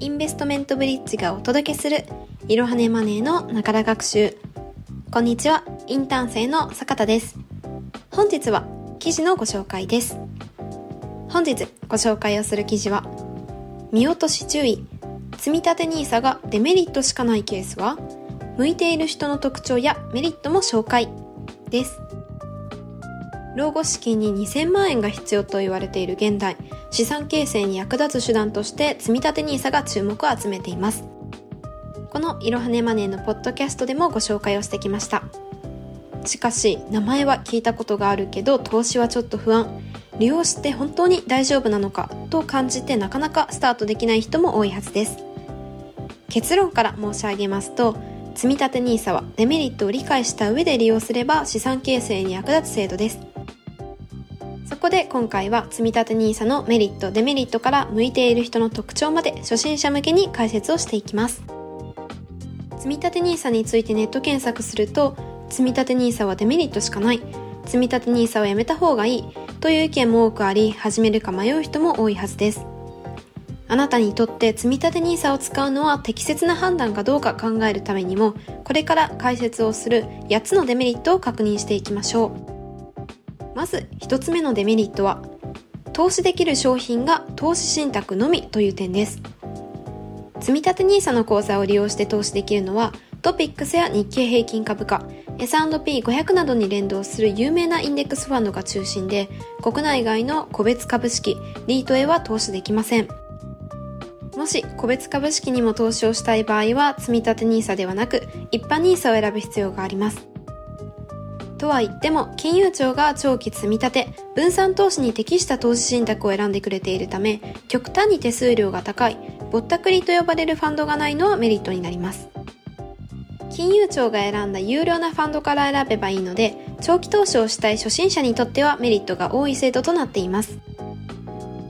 インベストメントブリッジがお届けするいろはねマネーのながら学習。こんにちはインターン生の坂田です。本日は記事のご紹介です。本日ご紹介をする記事は見落とし注意。積立 NISA がデメリットしかないケースは向いている人の特徴やメリットも紹介です。老後資金に2000万円が必要と言われている現代、資産形成に役立つ手段として積立 NISA が注目を集めています。このいろはねマネーのポッドキャストでもご紹介をしてきました。しかし、名前は聞いたことがあるけど、投資はちょっと不安。利用して本当に大丈夫なのかと感じてなかなかスタートできない人も多いはずです。結論から申し上げますと、積立 NISA はデメリットを理解した上で利用すれば資産形成に役立つ制度です。そこで今回は積立 NISA のメリット、デメリットから向いている人の特徴まで初心者向けに解説をしていきます。積立 NISA についてネット検索すると、積立 NISA はデメリットしかない、積立 NISA をやめた方がいいという意見も多くあり、始めるか迷う人も多いはずです。あなたにとって積立 NISA を使うのは適切な判断かどうか考えるためにも、これから解説をする8つのデメリットを確認していきましょう。まず1つ目のデメリットは投資できる商品が投資信託のみという点です。積立 NISA の口座を利用して投資できるのはトピックスや日経平均株価 S&P500 などに連動する有名なインデックスファンドが中心で国内外の個別株式リートへは投資できません。もし個別株式にも投資をしたい場合は積立 NISA ではなく一般 NISA を選ぶ必要があります。とは言っても、金融庁が長期積み立て、分散投資に適した投資信託を選んでくれているため、極端に手数料が高い、ぼったくりと呼ばれるファンドがないのはメリットになります。金融庁が選んだ有料なファンドから選べばいいので、長期投資をしたい初心者にとってはメリットが多い制度となっています。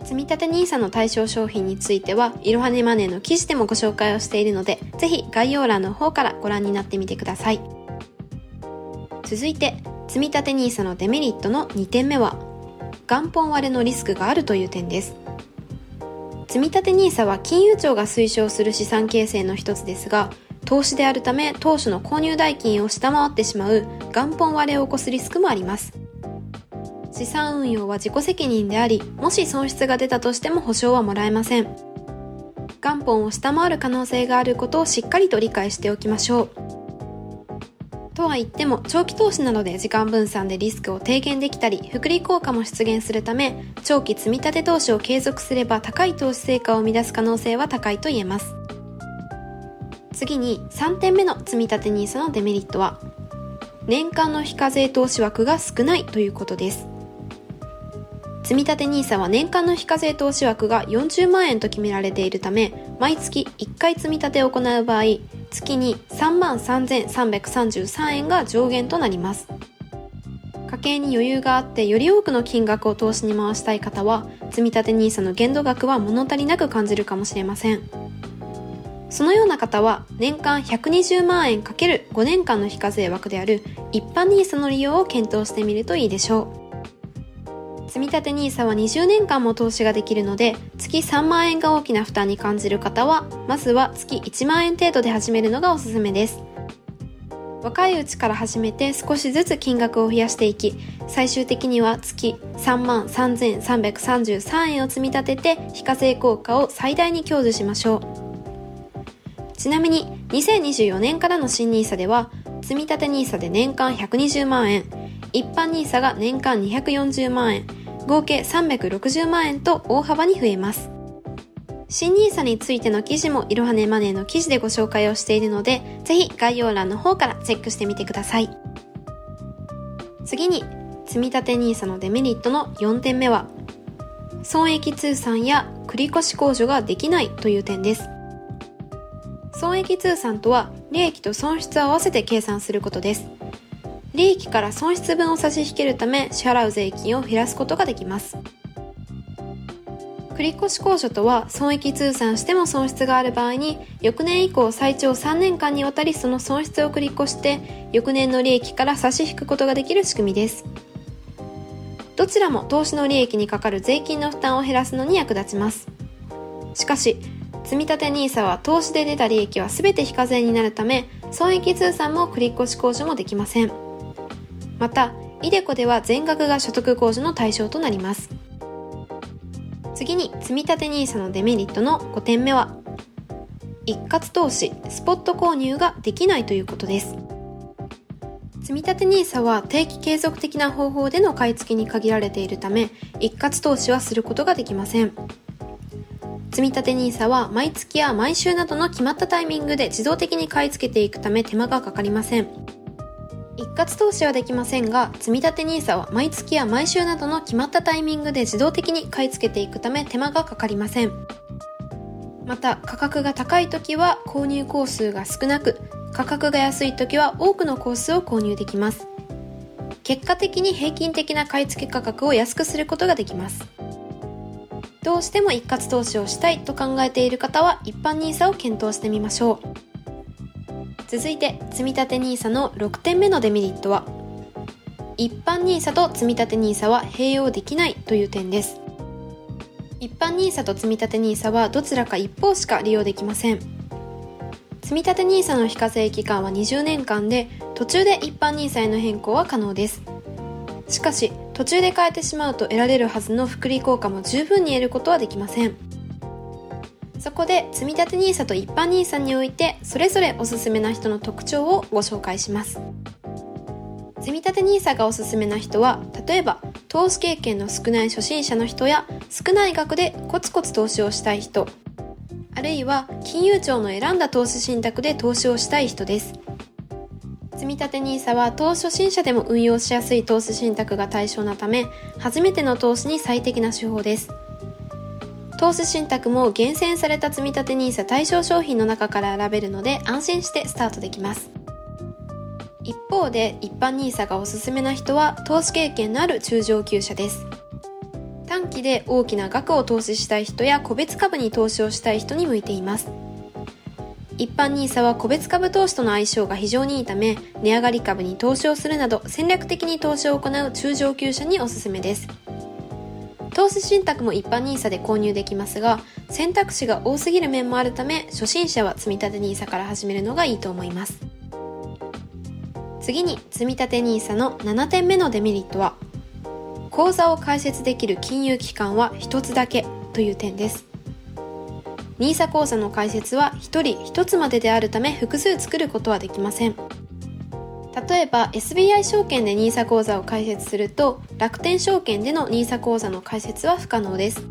積立 NISA の対象商品については、いろはねマネーの記事でもご紹介をしているので、ぜひ概要欄の方からご覧になってみてください。続いて積立 NISA のデメリットの2点目は元本割れのリスクがあるという点です。積立 NISA は金融庁が推奨する資産形成の一つですが投資であるため当初の購入代金を下回ってしまう元本割れを起こすリスクもあります。資産運用は自己責任でありもし損失が出たとしても保証はもらえません。元本を下回る可能性があることをしっかりと理解しておきましょう。とは言っても長期投資などで時間分散でリスクを低減できたり複利効果も出現するため長期積立投資を継続すれば高い投資成果を生み出す可能性は高いと言えます。次に3点目の積立 NISA のデメリットは年間の非課税投資枠が少ないということです。積立 NISA は年間の非課税投資枠が40万円と決められているため毎月1回積み立てを行う場合月に3万3333円が上限となります。家計に余裕があってより多くの金額を投資に回したい方は、積立 NISA の限度額は物足りなく感じるかもしれません。そのような方は年間120万円 ×5 年間の非課税枠である一般 NISA の利用を検討してみるといいでしょう。積立 NISA は20年間も投資ができるので、月3万円が大きな負担に感じる方は、まずは月1万円程度で始めるのがおすすめです。若いうちから始めて少しずつ金額を増やしていき、最終的には月3万3333円を積み立てて非課税効果を最大に享受しましょう。ちなみに2024年からの新 NISA では、積立 NISA で年間120万円、一般 NISA が年間240万円、合計360万円と大幅に増えます。新 NISA についての記事もいろはねマネーの記事でご紹介をしているので、ぜひ概要欄の方からチェックしてみてください。次に、積立 NISA のデメリットの4点目は、損益通算や繰越控除ができないという点です。損益通算とは、利益と損失を合わせて計算することです。利益から損失分を差し引けるため支払う税金を減らすことができます。繰越控除とは損益通算しても損失がある場合に翌年以降最長3年間にわたりその損失を繰り越して翌年の利益から差し引くことができる仕組みです。どちらも投資の利益にかかる税金の負担を減らすのに役立ちます。しかし、積立 NISA は投資で出た利益は全て非課税になるため損益通算も繰越控除もできませんまた iDeCo では全額が所得控除の対象となります。次に積立 NISA のデメリットの5点目は一括投資スポット購入ができないということです。積立 NISA は定期継続的な方法での買い付けに限られているため一括投資はすることができません。積立 NISA は毎月や毎週などの決まったタイミングで自動的に買い付けていくため手間がかかりません。一括投資はできませんが、積立 NISA は毎月や毎週などの決まったタイミングで自動的に買い付けていくため手間がかかりません。また、価格が高い時は購入コースが少なく、価格が安い時は多くのコースを購入できます。結果的に平均的な買い付け価格を安くすることができます。どうしても一括投資をしたいと考えている方は一般 NISA を検討してみましょう。続いて、積立 NISA の6点目のデメリットは、一般 NISA と積立 NISA は併用できないという点です。一般 NISA と積立 NISA はどちらか一方しか利用できません。積立 NISA の非課税期間は20年間で、途中で一般 NISA への変更は可能です。しかし、途中で変えてしまうと得られるはずの複利効果も十分に得ることはできません。そこで、積立 NISA と一般 NISA において、それぞれおすすめな人の特徴をご紹介します。積立 NISA がおすすめな人は、例えば、投資経験の少ない初心者の人や、少ない額でコツコツ投資をしたい人、あるいは金融庁の選んだ投資信託で投資をしたい人です。積立 NISA は投資初心者でも運用しやすい投資信託が対象なため、初めての投資に最適な手法です。投資信託も厳選された積立 NISA 対象商品の中から選べるので安心してスタートできます。一方で一般 NISA がおすすめな人は投資経験のある中上級者です。短期で大きな額を投資したい人や個別株に投資をしたい人に向いています。一般 NISA は個別株投資との相性が非常にいいため、値上がり株に投資をするなど戦略的に投資を行う中上級者におすすめです。投資信託も一般 NISA で購入できますが、選択肢が多すぎる面もあるため、初心者は積立 NISA から始めるのがいいと思います。次に、積立 NISA の7点目のデメリットは、口座を開設できる金融機関は一つだけという点です。NISA 口座の開設は1人1つまでであるため複数作ることはできません。例えば SBI 証券で NISA 口座を開設すると楽天証券での NISA 口座の開設は不可能です。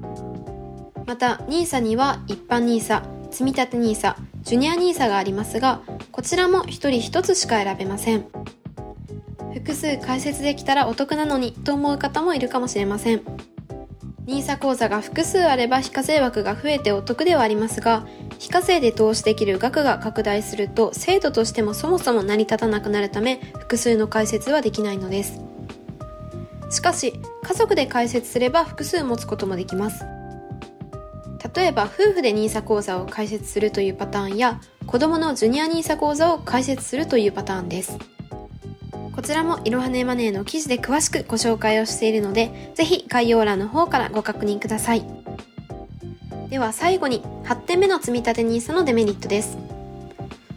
また NISA には一般 NISA、積立 NISA、ジュニア NISA がありますがこちらも1人1つしか選べません。複数開設できたらお得なのにと思う方もいるかもしれません。NISA 口座が複数あれば非課税枠が増えてお得ではありますが、非課税で投資できる額が拡大すると制度としてもそもそも成り立たなくなるため複数の開設はできないのです。しかし、家族で開設すれば複数持つこともできます。例えば夫婦で NISA 口座を開設するというパターンや子供のジュニア NISA 口座を開設するというパターンです。こちらもいろはねマネーの記事で詳しくご紹介をしているので、ぜひ概要欄の方からご確認ください。では最後に8点目の積立 NISA のデメリットです。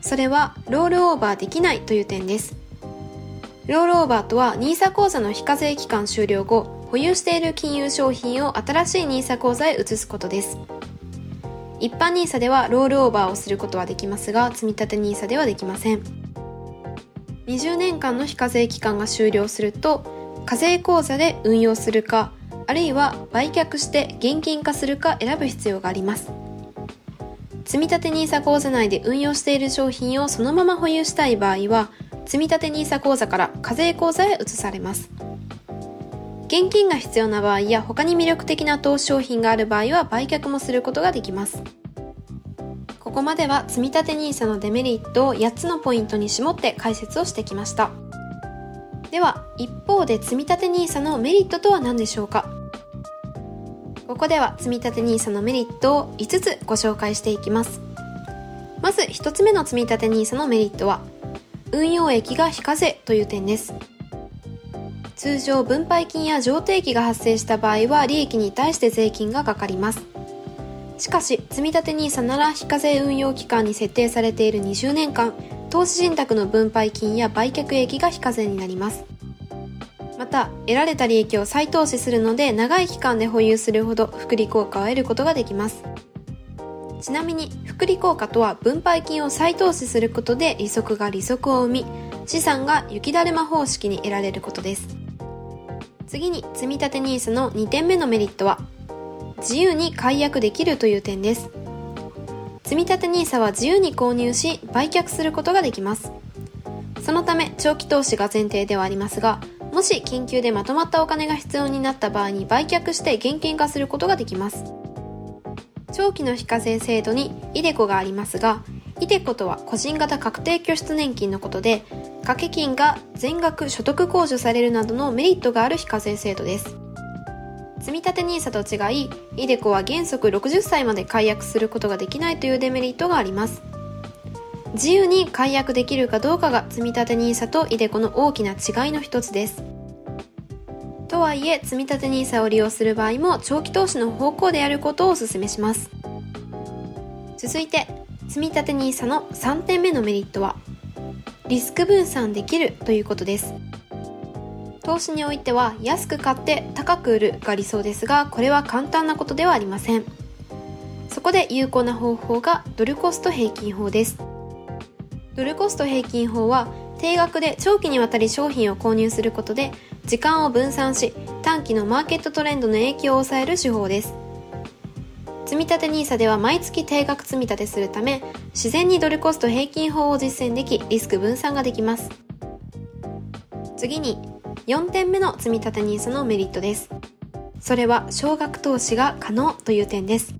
それはロールオーバーできないという点です。ロールオーバーとは NISA 口座の非課税期間終了後、保有している金融商品を新しい NISA 口座へ移すことです。一般 NISA ではロールオーバーをすることはできますが、積立 NISA ではできません。20年間の非課税期間が終了すると課税口座で運用するかあるいは売却して現金化するか選ぶ必要があります。積立 NISA 口座内で運用している商品をそのまま保有したい場合は積立 NISA 口座から課税口座へ移されます。現金が必要な場合や他に魅力的な投資商品がある場合は売却もすることができます。ここまでは積立 NISA のデメリットを8つのポイントに絞って解説をしてきました。では、一方で積立 NISA のメリットとは何でしょうか？ここでは積立 NISA のメリットを5つご紹介していきます。まず1つ目の積立 NISA のメリットは、運用益が非課税という点です。通常分配金や譲渡益が発生した場合は利益に対して税金がかかります。しかし、積立 NISA なら非課税運用期間に設定されている20年間、投資信託の分配金や売却益が非課税になります。また、得られた利益を再投資するので長い期間で保有するほど複利効果を得ることができます。ちなみに、複利効果とは分配金を再投資することで利息が利息を生み、資産が雪だるま方式に得られることです。次に、積立 NISA の2点目のメリットは、自由に解約できるという点です。積立 NISA は自由に購入し売却することができます。そのため長期投資が前提ではありますが、もし緊急でまとまったお金が必要になった場合に売却して現金化することができます。長期の非課税制度にイデコがありますが、イデコとは個人型確定拠出年金のことで、掛け金が全額所得控除されるなどのメリットがある非課税制度です。積立 NISA と違い、イデコは原則60歳まで解約することができないというデメリットがあります。自由に解約できるかどうかが積立 NISA とイデコの大きな違いの一つです。とはいえ、積立 NISA を利用する場合も長期投資の方向でやることをお勧めします。続いて、積立 NISA の3点目のメリットは、リスク分散できるということです。投資においては安く買って高く売るが理想ですがこれは簡単なことではありませんそこで有効な方法がドルコスト平均法ですドルコスト平均法は定額で長期にわたり商品を購入することで時間を分散し短期のマーケットトレンドの影響を抑える手法です積立 NISA では毎月定額積立するため自然にドルコスト平均法を実践できリスク分散ができます次に4点目の積立 NISA のメリットです。それは少額投資が可能という点です。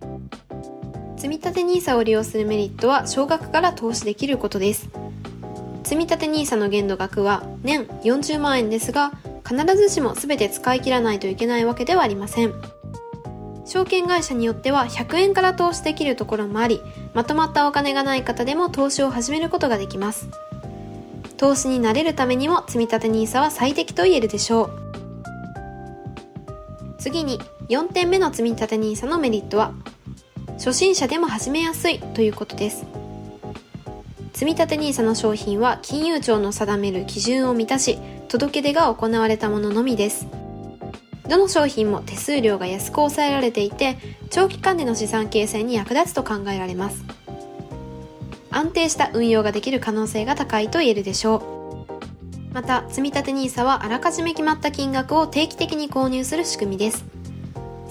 積立 NISA を利用するメリットは少額から投資できることです。積立 NISA の限度額は年40万円ですが、必ずしも全て使い切らないといけないわけではありません。証券会社によっては100円から投資できるところもあり、まとまったお金がない方でも投資を始めることができます。投資に慣れるためにも積立 NISA は最適と言えるでしょう。次に4点目の積立 NISA のメリットは初心者でも始めやすいということです。積立 NISA の商品は金融庁の定める基準を満たし届け出が行われたもののみです。どの商品も手数料が安く抑えられていて長期間での資産形成に役立つと考えられます。安定した運用ができる可能性が高いと言えるでしょう。また、積立 NISA はあらかじめ決まった金額を定期的に購入する仕組みです。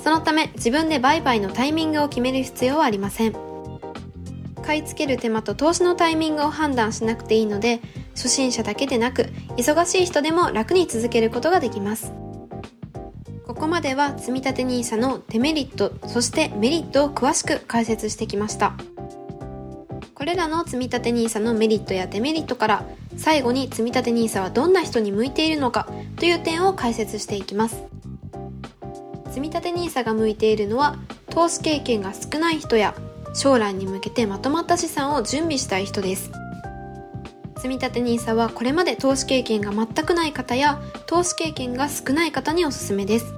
そのため、自分で売買のタイミングを決める必要はありません。買い付ける手間と投資のタイミングを判断しなくていいので、初心者だけでなく、忙しい人でも楽に続けることができます。ここまでは積立 NISA のデメリット、そしてメリットを詳しく解説してきました。これらの積立 NISA のメリットやデメリットから最後に積立 NISA はどんな人に向いているのかという点を解説していきます積立 NISA が向いているのは投資経験が少ない人や将来に向けてまとまった資産を準備したい人です積立 NISA はこれまで投資経験が全くない方や投資経験が少ない方におすすめです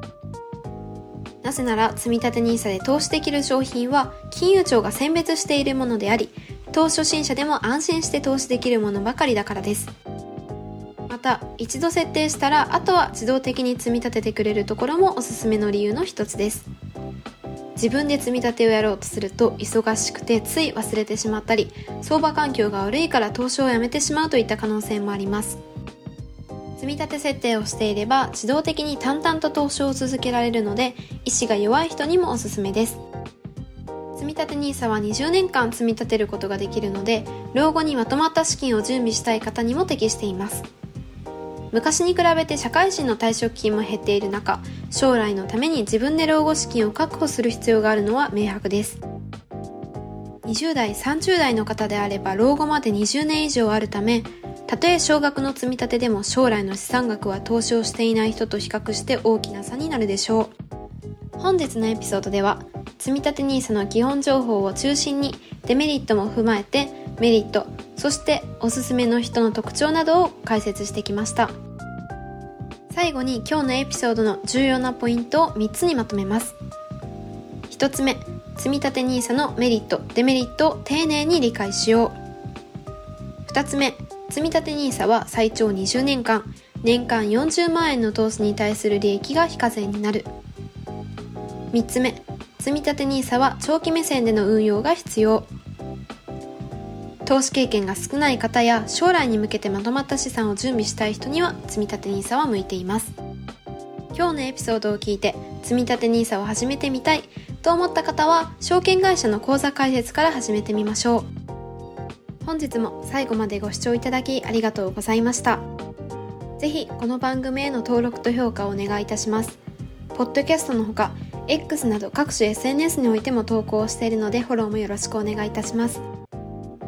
なぜなら積立 NISA で投資できる商品は金融庁が選別しているものであり投資初心者でも安心して投資できるものばかりだからです。また、一度設定したら、あとは自動的に積み立ててくれるところもおすすめの理由の一つです。自分で積み立てをやろうとすると忙しくてつい忘れてしまったり相場環境が悪いから投資をやめてしまうといった可能性もあります。積み立て設定をしていれば自動的に淡々と投資を続けられるので意志が弱い人にもおすすめです。積立 NISA は20年間積み立てることができるので老後にまとまった資金を準備したい方にも適しています。昔に比べて社会人の退職金も減っている中将来のために自分で老後資金を確保する必要があるのは明白です。20代30代の方であれば老後まで20年以上あるためたとえ少額の積み立てでも将来の資産額は投資をしていない人と比較して大きな差になるでしょう。本日のエピソードでは積立 NISA の基本情報を中心にデメリットも踏まえてメリットそしておすすめの人の特徴などを解説してきました最後に今日のエピソードの重要なポイントを3つにまとめます1つ目積立 NISA のメリット、デメリットを丁寧に理解しよう。2つ目、積立 NISA は最長20年間、年間40万円の投資に対する利益が非課税になる。3つ目、積立 NISA は長期目線での運用が必要。投資経験が少ない方や将来に向けてまとまった資産を準備したい人には積立 NISA は向いています。今日のエピソードを聞いて積立 NISA を始めてみたいと思った方は証券会社の口座開設から始めてみましょう。本日も最後までご視聴いただきありがとうございました。ぜひこの番組への登録と評価をお願いいたします。ポッドキャストのほか X など各種 SNS においても投稿しているのでフォローもよろしくお願いいたします。